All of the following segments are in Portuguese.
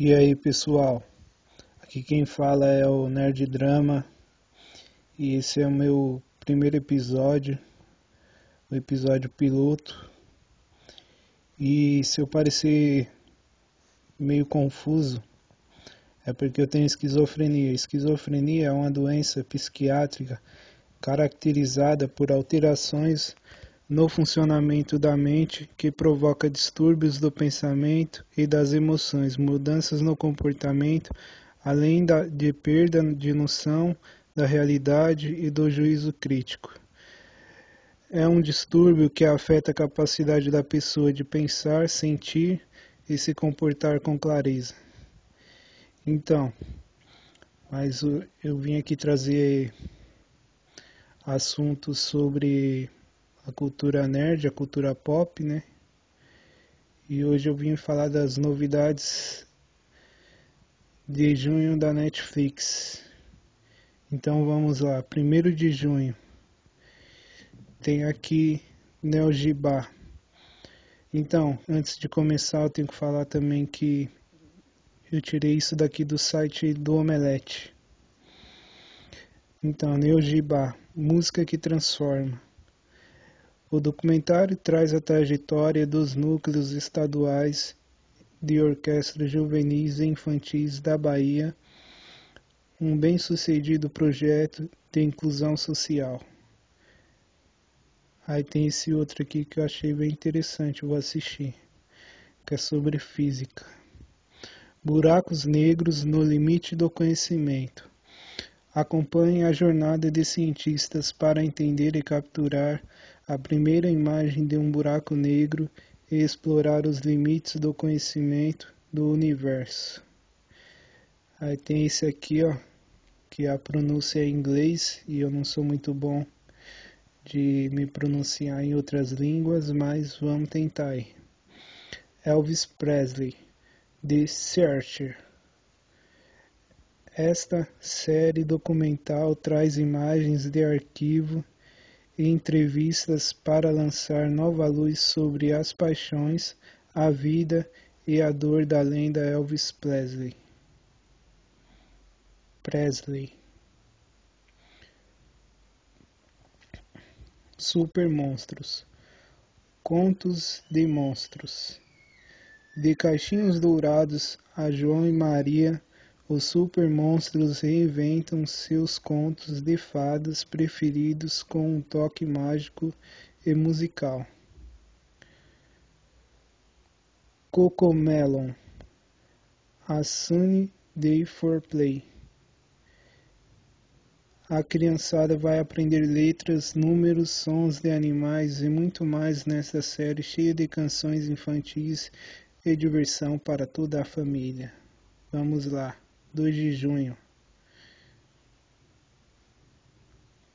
E aí pessoal, aqui quem fala é o Nerd Drama e esse é o meu primeiro episódio, o episódio piloto. E se eu parecer meio confuso, é porque eu tenho esquizofrenia. Esquizofrenia é uma doença psiquiátrica caracterizada por alterações no funcionamento da mente que provoca distúrbios do pensamento e das emoções, mudanças no comportamento, além da, de perda de noção da realidade e do juízo crítico. É um distúrbio que afeta a capacidade da pessoa de pensar, sentir e se comportar com clareza. Então, mas eu vim aqui trazer assuntos sobre a cultura nerd, a cultura pop, né? E hoje eu vim falar das novidades de junho da Netflix. Então vamos lá, primeiro de junho tem aqui Neo. Então, antes de começar, eu tenho que falar também que eu tirei isso daqui do site do Omelete. Então, Neo música que transforma. O documentário traz a trajetória dos núcleos estaduais de orquestras juvenis e infantis da Bahia, um bem-sucedido projeto de inclusão social. Aí tem esse outro aqui que eu achei bem interessante, vou assistir, que é sobre física. Buracos negros no limite do conhecimento. Acompanhe a jornada de cientistas para entender e capturar a primeira imagem de um buraco negro e explorar os limites do conhecimento do universo. Aí tem esse aqui, ó, que a pronúncia é em inglês e eu não sou muito bom de me pronunciar em outras línguas, mas vamos tentar aí. Elvis Presley, The Searcher. Esta série documental traz imagens de arquivo e entrevistas para lançar nova luz sobre as paixões, a vida e a dor da lenda Elvis Presley. Presley. Super Monstros. Contos de Monstros. De Caixinhos Dourados a João e Maria os super monstros reinventam seus contos de fadas preferidos com um toque mágico e musical. Cocomelon A Sunny Day for Play A criançada vai aprender letras, números, sons de animais e muito mais nesta série cheia de canções infantis e diversão para toda a família. Vamos lá! 2 de junho.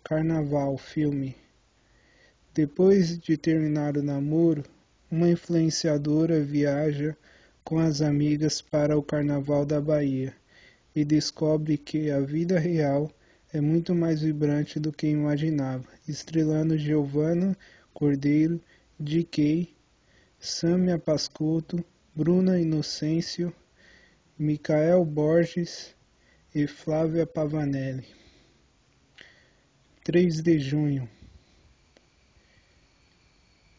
Carnaval filme. Depois de terminar o namoro, uma influenciadora viaja com as amigas para o Carnaval da Bahia e descobre que a vida real é muito mais vibrante do que imaginava, estrelando Giovanna Cordeiro, D.K., Samia Pascotto, Bruna Inocêncio, Micael Borges e Flávia Pavanelli. 3 de junho.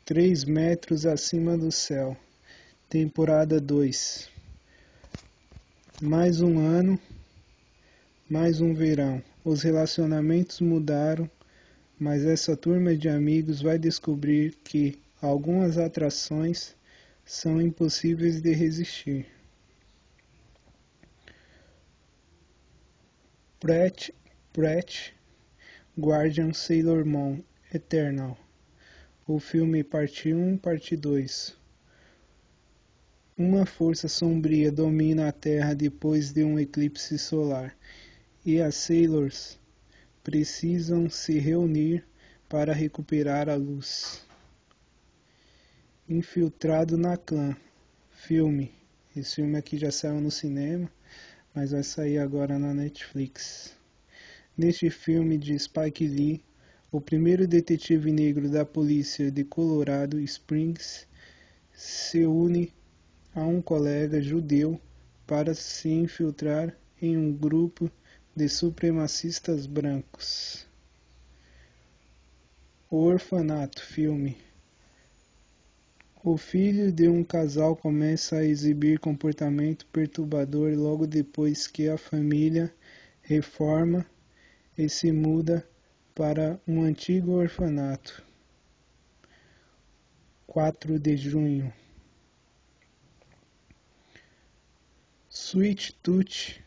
Três metros acima do céu. Temporada 2. Mais um ano, mais um verão. Os relacionamentos mudaram, mas essa turma de amigos vai descobrir que algumas atrações são impossíveis de resistir. Pratt, Pratt, Guardian Sailor Moon Eternal. O filme Parte 1, Parte 2. Uma força sombria domina a Terra depois de um eclipse solar, e as Sailors precisam se reunir para recuperar a luz. Infiltrado na Clã. Filme. Esse filme aqui já saiu no cinema mas vai sair agora na Netflix. Neste filme de Spike Lee, o primeiro detetive negro da polícia de Colorado Springs se une a um colega judeu para se infiltrar em um grupo de supremacistas brancos. O Orfanato filme. O filho de um casal começa a exibir comportamento perturbador logo depois que a família reforma e se muda para um antigo orfanato. 4 de junho. Sweet Tooth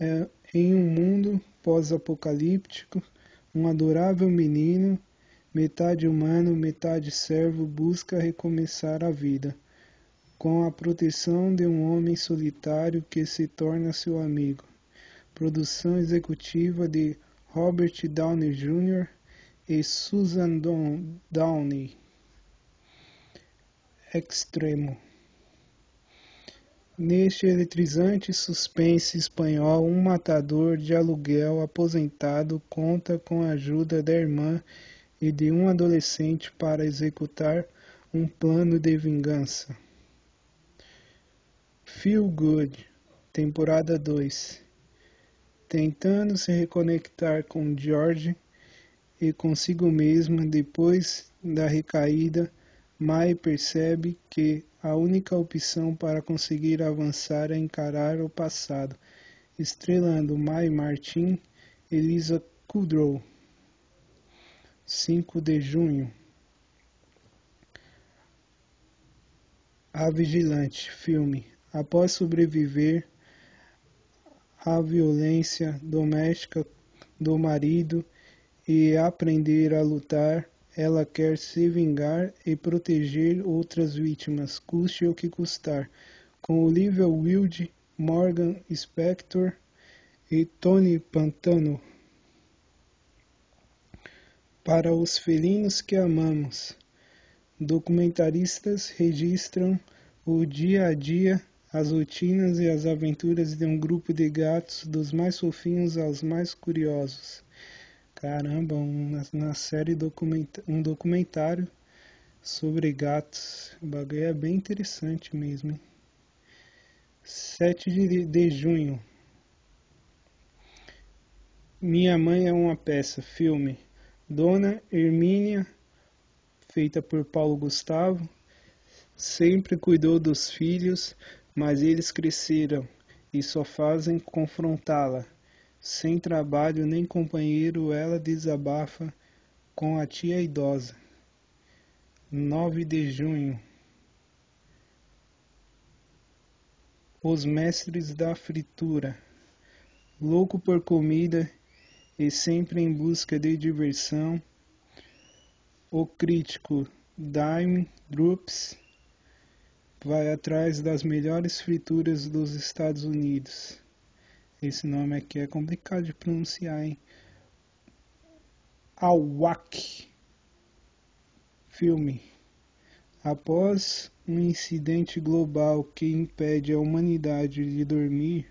é, em um mundo pós-apocalíptico, um adorável menino, metade humano, metade servo, busca recomeçar a vida, com a proteção de um homem solitário que se torna seu amigo. Produção executiva de Robert Downey Jr. e Susan Downey. Extremo. Neste eletrizante suspense espanhol, um matador de aluguel aposentado conta com a ajuda da irmã e de um adolescente para executar um plano de vingança. Feel Good, temporada 2. Tentando se reconectar com George e consigo mesma depois da recaída, Mai percebe que a única opção para conseguir avançar é encarar o passado, estrelando Mai Martin e Lisa Kudrow. 5 de junho. A Vigilante, filme. Após sobreviver à violência doméstica do marido e aprender a lutar, ela quer se vingar e proteger outras vítimas, custe o que custar, com Olivia Wilde, Morgan Spector e Tony Pantano. Para os felinos que amamos, documentaristas registram o dia a dia, as rotinas e as aventuras de um grupo de gatos, dos mais fofinhos aos mais curiosos. Caramba, uma, série documenta um documentário sobre gatos. O bagulho é bem interessante mesmo. Hein? 7 de, de junho. Minha Mãe é uma peça, filme. Dona Hermínia, feita por Paulo Gustavo, sempre cuidou dos filhos, mas eles cresceram e só fazem confrontá-la. Sem trabalho nem companheiro, ela desabafa com a tia idosa. 9 de junho. Os mestres da fritura. Louco por comida e sempre em busca de diversão, o crítico Dime Droops vai atrás das melhores frituras dos Estados Unidos. Esse nome aqui é complicado de pronunciar, hein? Awak. Filme. Após um incidente global que impede a humanidade de dormir,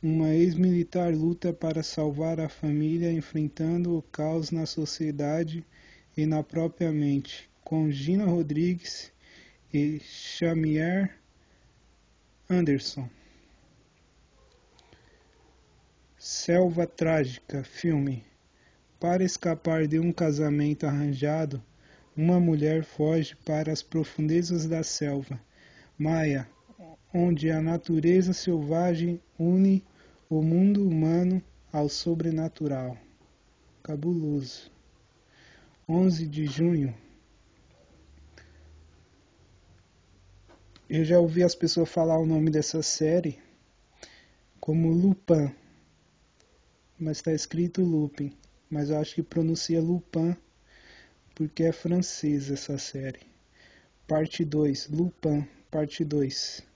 uma ex-militar luta para salvar a família enfrentando o caos na sociedade e na própria mente, com Gina Rodrigues e Shamier Anderson. Selva Trágica filme. Para escapar de um casamento arranjado, uma mulher foge para as profundezas da selva, Maia, onde a natureza selvagem une o mundo humano ao sobrenatural. Cabuloso. 11 de junho. Eu já ouvi as pessoas falar o nome dessa série como Lupin mas está escrito Lupin. Mas eu acho que pronuncia Lupin porque é francesa essa série. Parte 2, Lupin, parte 2.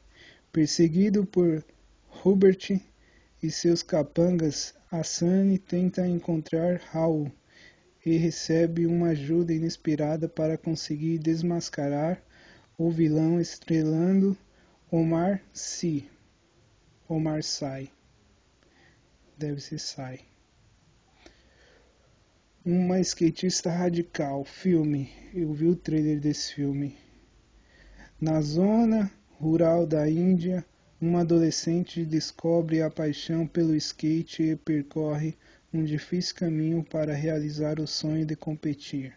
Perseguido por Hubert e seus capangas, Asane tenta encontrar Raul e recebe uma ajuda inesperada para conseguir desmascarar o vilão estrelando Omar Sy. Omar Sy deve ser sai. Uma skatista radical, filme. Eu vi o trailer desse filme. Na zona rural da Índia, uma adolescente descobre a paixão pelo skate e percorre um difícil caminho para realizar o sonho de competir.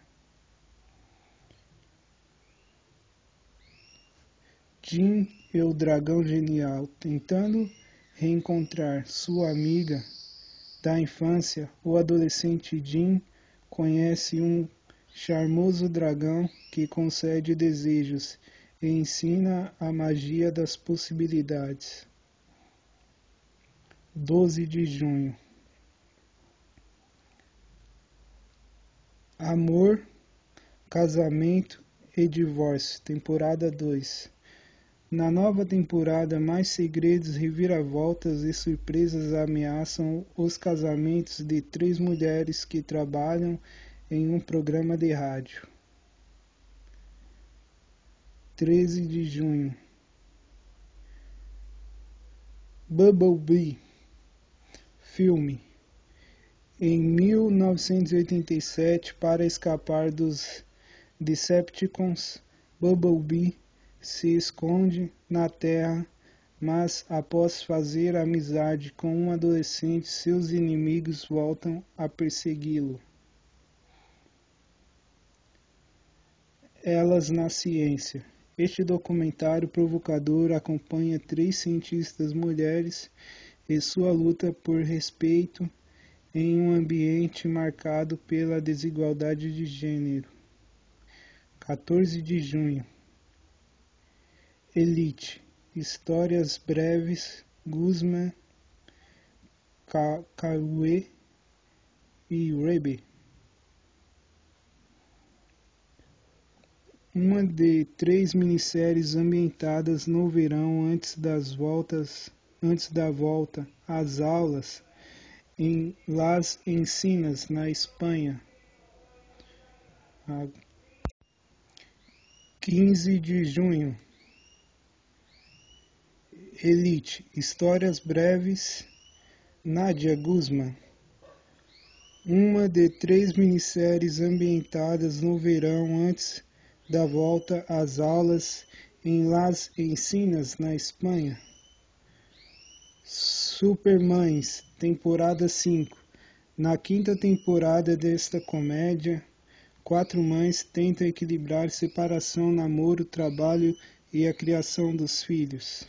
Jim e o Dragão Genial tentando reencontrar sua amiga da infância, o adolescente Jim conhece um charmoso dragão que concede desejos e ensina a magia das possibilidades. 12 de junho Amor, Casamento e Divórcio, temporada 2. Na nova temporada, mais segredos, reviravoltas e surpresas ameaçam os casamentos de três mulheres que trabalham em um programa de rádio. 13 de junho. Bumblebee filme. Em 1987, para escapar dos Decepticons, Bumblebee se esconde na Terra, mas após fazer amizade com um adolescente, seus inimigos voltam a persegui-lo. Elas na ciência. Este documentário provocador acompanha três cientistas mulheres e sua luta por respeito em um ambiente marcado pela desigualdade de gênero. 14 de junho. Elite. Histórias breves. Guzman, Cauê e Rebe. Uma de três minisséries ambientadas no verão antes das voltas antes da volta às aulas em Las Encinas, na Espanha. 15 de junho. Elite, histórias breves. Nadia Guzman. Uma de três minisséries ambientadas no verão antes da volta às aulas em Las Encinas, na Espanha. Supermães, temporada 5. Na quinta temporada desta comédia, quatro mães tentam equilibrar separação, namoro, trabalho e a criação dos filhos.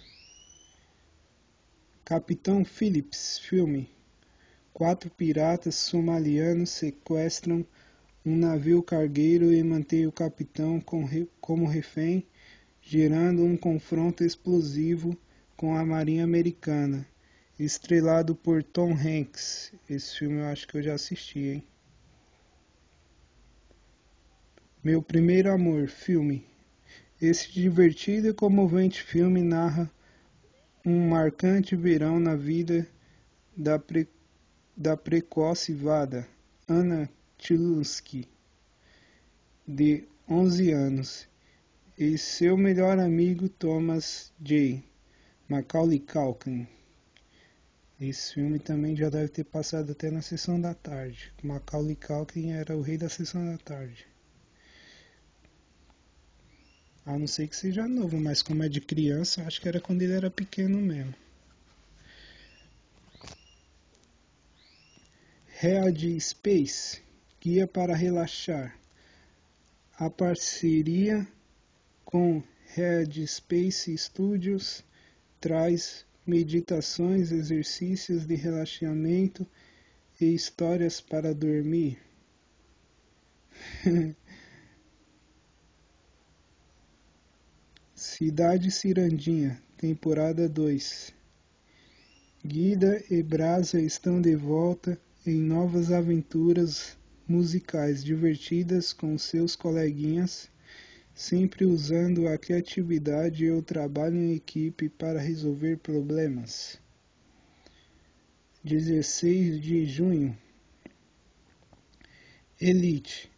Capitão Phillips, filme. Quatro piratas somalianos sequestram um navio cargueiro e mantém o capitão como refém, gerando um confronto explosivo com a Marinha Americana, estrelado por Tom Hanks. Esse filme eu acho que eu já assisti, hein? Meu Primeiro Amor, filme. Esse divertido e comovente filme narra um marcante verão na vida da, pre... da precoce Vada, Anna Chlunsky, de 11 anos, e seu melhor amigo Thomas J. Macaulay Culkin. Esse filme também já deve ter passado até na sessão da tarde. Macaulay Culkin era o rei da sessão da tarde. A não ser que seja novo, mas como é de criança, acho que era quando ele era pequeno mesmo. Head Space Guia para relaxar. A parceria com Headspace Studios traz meditações, exercícios de relaxamento e histórias para dormir. Cidade Cirandinha, temporada 2. Guida e Brasa estão de volta em novas aventuras musicais divertidas com seus coleguinhas, sempre usando a criatividade e o trabalho em equipe para resolver problemas. 16 de junho. Elite.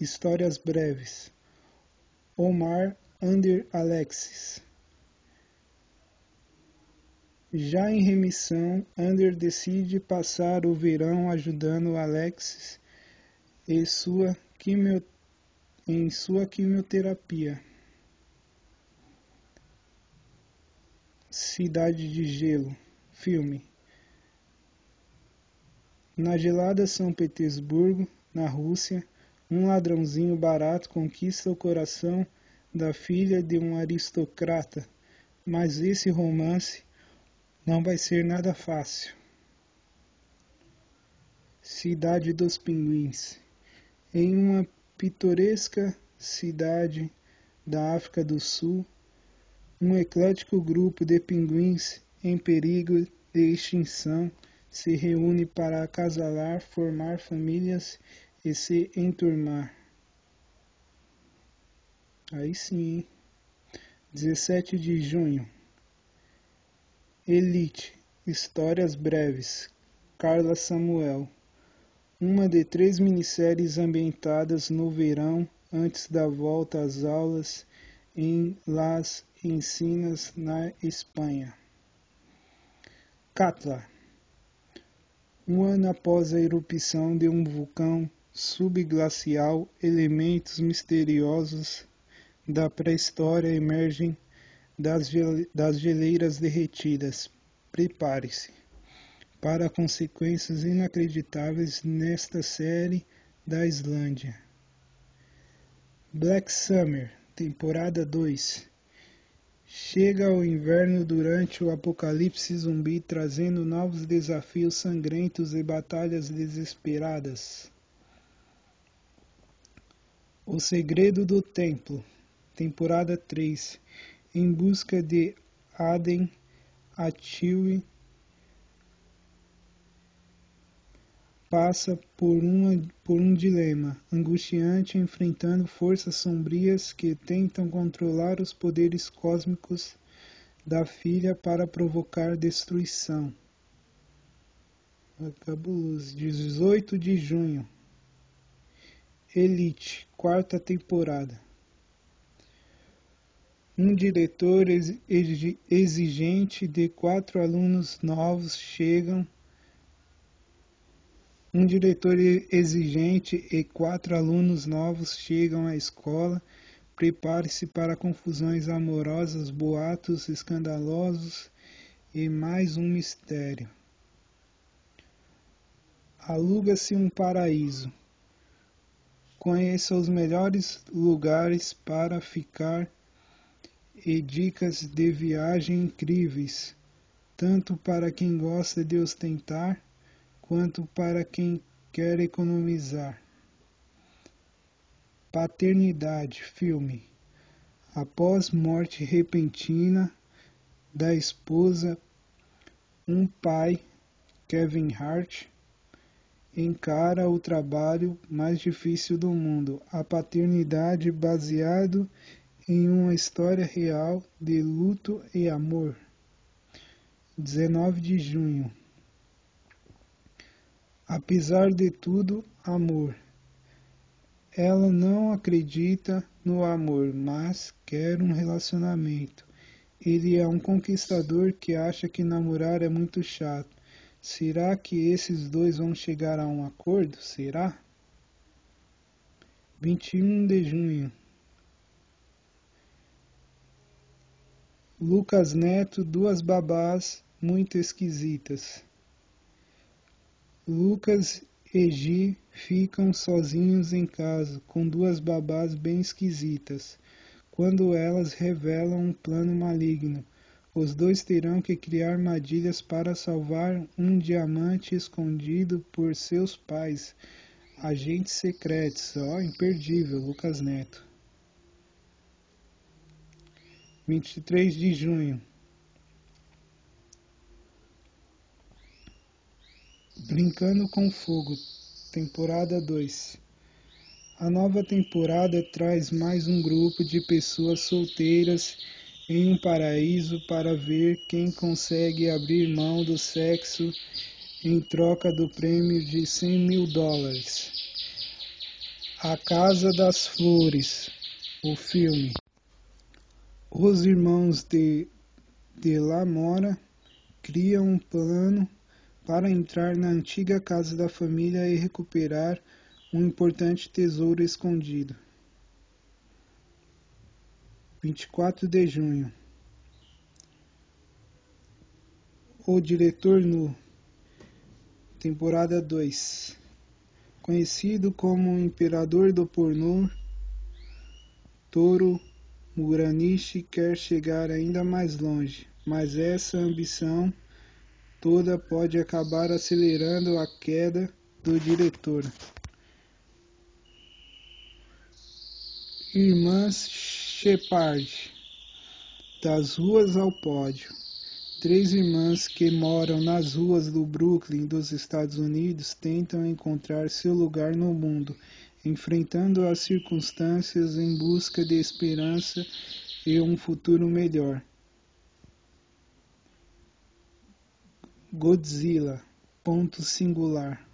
Histórias breves. Omar Under Alexis. Já em remissão, Under decide passar o verão ajudando Alexis em sua, quimio, em sua quimioterapia. Cidade de Gelo, filme. Na gelada São Petersburgo, na Rússia, um ladrãozinho barato conquista o coração da filha de um aristocrata, mas esse romance não vai ser nada fácil. Cidade dos Pinguins. Em uma pitoresca cidade da África do Sul, um eclético grupo de pinguins em perigo de extinção se reúne para acasalar, formar famílias e se enturmar. Aí sim, 17 de junho. Elite, Histórias Breves, Carla Samuel. Uma de três minisséries ambientadas no verão antes da volta às aulas em Las Encinas, na Espanha. Catla. Um ano após a erupção de um vulcão subglacial, elementos misteriosos da pré-história emergem das, das geleiras derretidas. Prepare-se para consequências inacreditáveis nesta série da Islândia. Black Summer, temporada 2. Chega o inverno durante o apocalipse zumbi, trazendo novos desafios sangrentos e batalhas desesperadas. O Segredo do Templo, temporada 3. Em busca de Aden, Atilwe passa por, uma, por um dilema angustiante enfrentando forças sombrias que tentam controlar os poderes cósmicos da filha para provocar destruição. Cabuloso. 18 de junho. Elite, quarta temporada. Um diretor exigente de quatro alunos novos chegam um diretor exigente e quatro alunos novos chegam à escola. Prepare-se para confusões amorosas, boatos escandalosos e mais um mistério. Aluga-se um paraíso. Conheça os melhores lugares para ficar e dicas de viagem incríveis, tanto para quem gosta de ostentar quanto para quem quer economizar. Paternidade filme. Após morte repentina da esposa, um pai, Kevin Hart, encara o trabalho mais difícil do mundo, a paternidade baseado em uma história real de luto e amor. 19 de junho Apesar de tudo, amor. Ela não acredita no amor, mas quer um relacionamento. Ele é um conquistador que acha que namorar é muito chato. Será que esses dois vão chegar a um acordo? Será? 21 de junho. Lucas Neto, duas babás muito esquisitas. Lucas e Gi ficam sozinhos em casa, com duas babás bem esquisitas. Quando elas revelam um plano maligno, os dois terão que criar armadilhas para salvar um diamante escondido por seus pais, agentes secretos. Ó, oh, imperdível, Lucas Neto. 23 de junho. Brincando com Fogo, temporada 2. A nova temporada traz mais um grupo de pessoas solteiras em um paraíso para ver quem consegue abrir mão do sexo em troca do prêmio de 100 mil dólares. A Casa das Flores, o filme. Os irmãos de, de La Mora criam um plano para entrar na antiga casa da família e recuperar um importante tesouro escondido. 24 de junho. O Diretor Nu, temporada 2. Conhecido como Imperador do Pornô, Toro Muranishi quer chegar ainda mais longe, mas essa ambição toda pode acabar acelerando a queda do diretor. Irmãs Shepard, das ruas ao pódio. Três irmãs que moram nas ruas do Brooklyn dos Estados Unidos tentam encontrar seu lugar no mundo, enfrentando as circunstâncias em busca de esperança e um futuro melhor. Godzilla, ponto singular.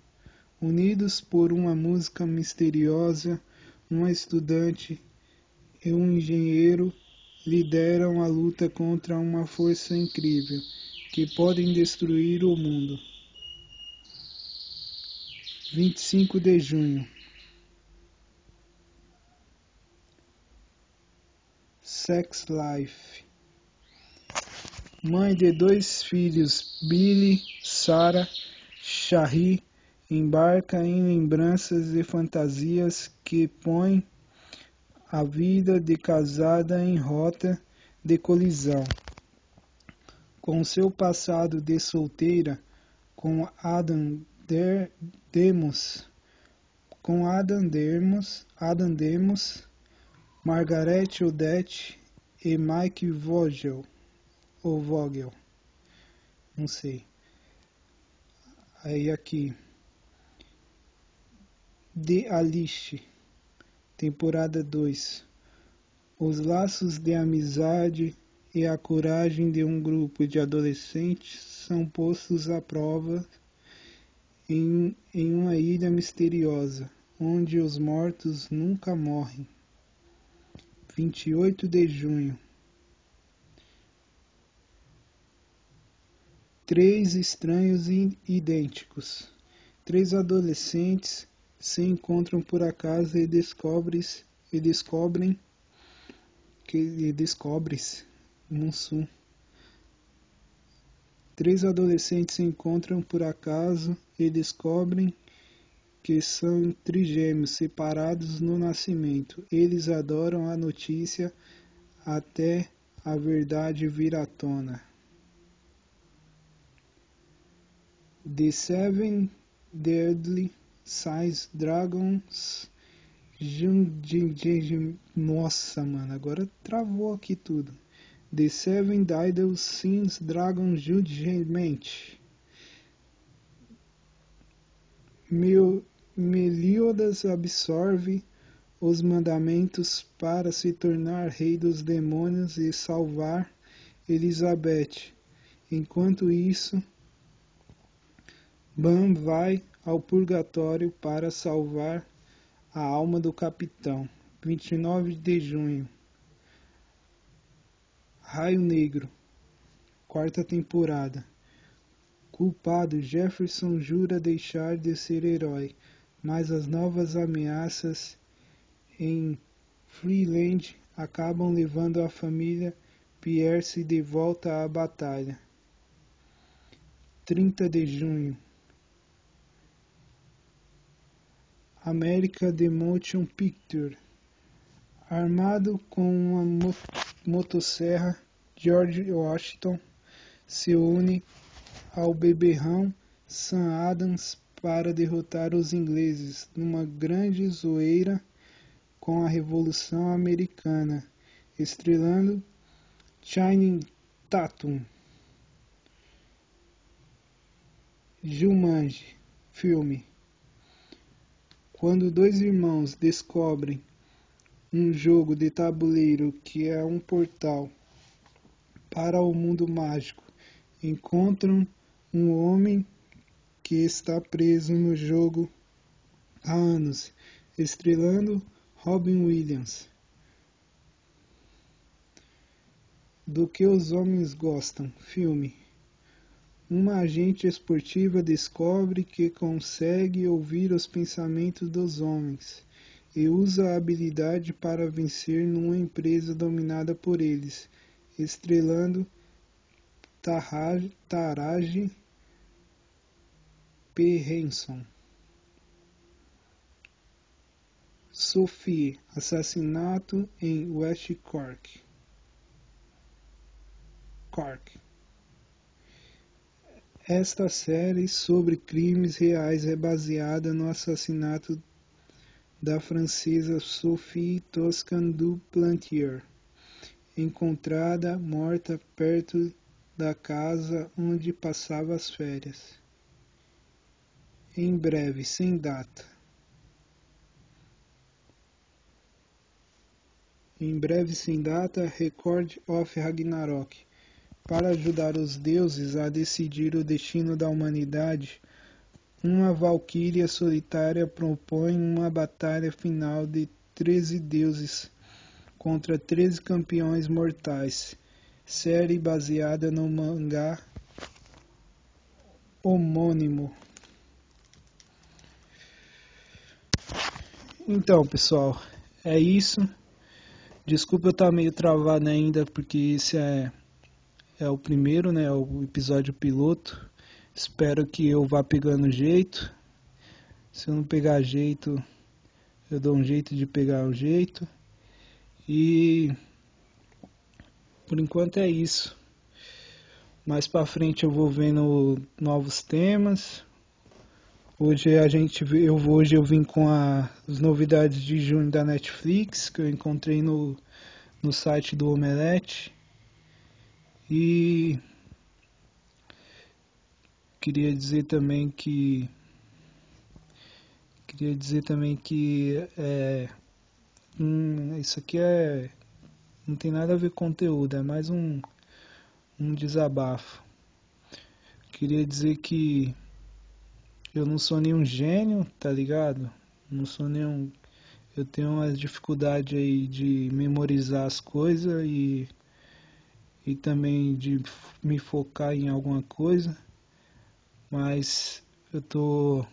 Unidos por uma música misteriosa, uma estudante e um engenheiro lideram a luta contra uma força incrível que podem destruir o mundo. 25 de junho Sex Life Mãe de dois filhos, Billy, Sarah, Shahri, embarca em lembranças e fantasias que põem a vida de casada em rota de colisão. Com seu passado de solteira, com Adam Der Demos, com Adam Demos, Adam Demos, Margaret Odette e Mike Vogel, ou Vogel, não sei. Aí aqui, de Alice temporada 2 Os laços de amizade e a coragem de um grupo de adolescentes são postos à prova em, em uma ilha misteriosa, onde os mortos nunca morrem. 28 de junho Três estranhos idênticos. Três adolescentes se encontram por acaso e descobres e descobrem que e descobres sul Três adolescentes se encontram por acaso e descobrem que são trigêmeos separados no nascimento. Eles adoram a notícia até a verdade vir à tona. The Seven Deadly Sais Dragons. Nossa, mano, agora travou aqui tudo. The Seven Deadly Sins Dragon Judgment. Meliodas absorve os mandamentos para se tornar rei dos demônios e salvar Elizabeth. Enquanto isso, Bam vai ao purgatório para salvar a alma do capitão. 29 de junho. Raio Negro. Quarta temporada. Culpado, Jefferson jura deixar de ser herói, mas as novas ameaças em Freeland acabam levando a família Pierce de volta à batalha. 30 de junho. America The Motion Picture. Armado com uma motosserra, George Washington se une ao beberrão Sam Adams para derrotar os ingleses numa grande zoeira com a Revolução Americana, estrelando Channing Tatum. Jumanji, filme quando dois irmãos descobrem um jogo de tabuleiro que é um portal para o mundo mágico, encontram um homem que está preso no jogo há anos, estrelando Robin Williams. Do que os homens gostam, filme. Uma agente esportiva descobre que consegue ouvir os pensamentos dos homens e usa a habilidade para vencer numa empresa dominada por eles, estrelando Taraji P. Henson. Sophie, assassinato em West Cork. Cork. Esta série sobre crimes reais é baseada no assassinato da francesa Sophie Toscan du Plantier, encontrada morta perto da casa onde passava as férias. Em breve, sem data. Em breve, sem data, Record of Ragnarok para ajudar os deuses a decidir o destino da humanidade, uma valquíria solitária propõe uma batalha final de treze deuses contra treze campeões mortais. Série baseada no mangá homônimo. Então, pessoal, é isso. Desculpa eu estar meio travado ainda, porque esse é é o primeiro, né? O episódio piloto. Espero que eu vá pegando jeito. Se eu não pegar jeito, eu dou um jeito de pegar o jeito. E por enquanto é isso. Mais para frente eu vou vendo novos temas. Hoje a gente eu hoje eu vim com a, as novidades de junho da Netflix que eu encontrei no, no site do Omelete. E queria dizer também que queria dizer também que é, hum, isso aqui é não tem nada a ver com conteúdo, é mais um, um desabafo. Queria dizer que eu não sou nenhum gênio, tá ligado? Não sou nenhum. Eu tenho uma dificuldade aí de memorizar as coisas e e também de me focar em alguma coisa, mas eu tô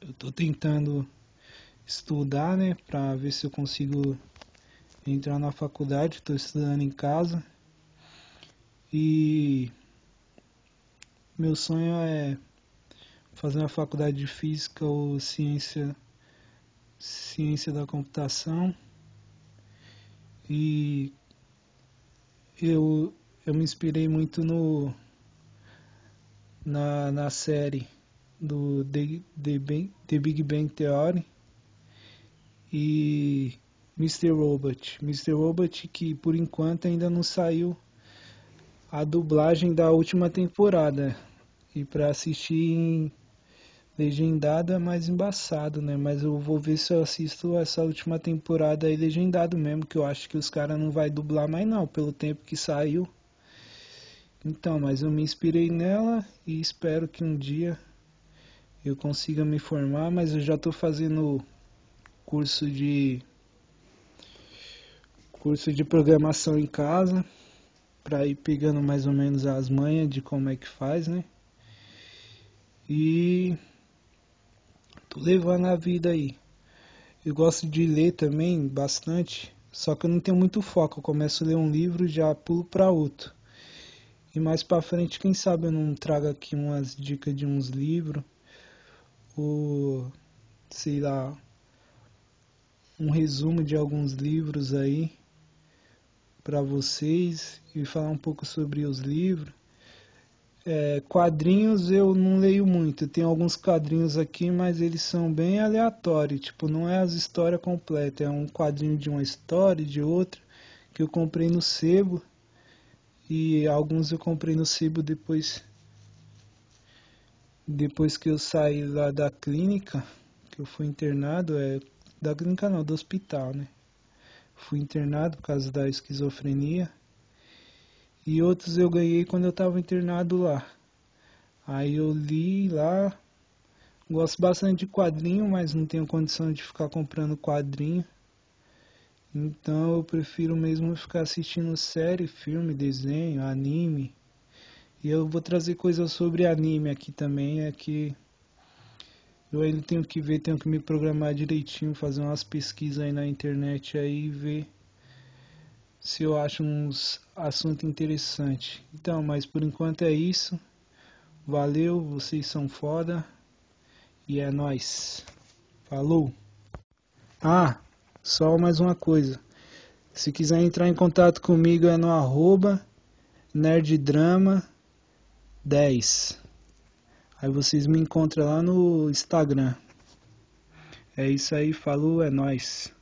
eu tô tentando estudar, né, para ver se eu consigo entrar na faculdade, estou estudando em casa. E meu sonho é fazer uma faculdade de física ou ciência ciência da computação e eu, eu me inspirei muito no na, na série do The, The, The Big Bang Theory e Mr. Robot. Mr. Robot que por enquanto ainda não saiu a dublagem da última temporada. E para assistir em legendado é mais embaçado, né? Mas eu vou ver se eu assisto essa última temporada aí legendado mesmo, que eu acho que os caras não vai dublar mais não, pelo tempo que saiu. Então, mas eu me inspirei nela e espero que um dia eu consiga me formar, mas eu já estou fazendo curso de curso de programação em casa para ir pegando mais ou menos as manhas de como é que faz, né? E tô levando a vida aí. Eu gosto de ler também bastante, só que eu não tenho muito foco. Eu começo a ler um livro e já pulo para outro. E mais para frente, quem sabe eu não trago aqui umas dicas de uns livros ou sei lá, um resumo de alguns livros aí para vocês e falar um pouco sobre os livros. É, quadrinhos eu não leio muito. Tem alguns quadrinhos aqui, mas eles são bem aleatórios. Tipo, não é as histórias completas. É um quadrinho de uma história, de outra, que eu comprei no sebo. E alguns eu comprei no sebo depois. Depois que eu saí lá da clínica, que eu fui internado, é. Da clínica não, do hospital, né? Fui internado por causa da esquizofrenia. E outros eu ganhei quando eu estava internado lá. Aí eu li lá. Gosto bastante de quadrinho, mas não tenho condição de ficar comprando quadrinho. Então eu prefiro mesmo ficar assistindo série, filme, desenho, anime. E eu vou trazer coisas sobre anime aqui também, é que eu ainda tenho que ver, tenho que me programar direitinho, fazer umas pesquisas aí na internet aí e ver se eu acho uns assunto interessante. Então, mas por enquanto é isso. Valeu, vocês são foda. E é nós. Falou. Ah, só mais uma coisa. Se quiser entrar em contato comigo é no arroba nerddrama 10. Aí vocês me encontram lá no Instagram. É isso aí, falou, é nós.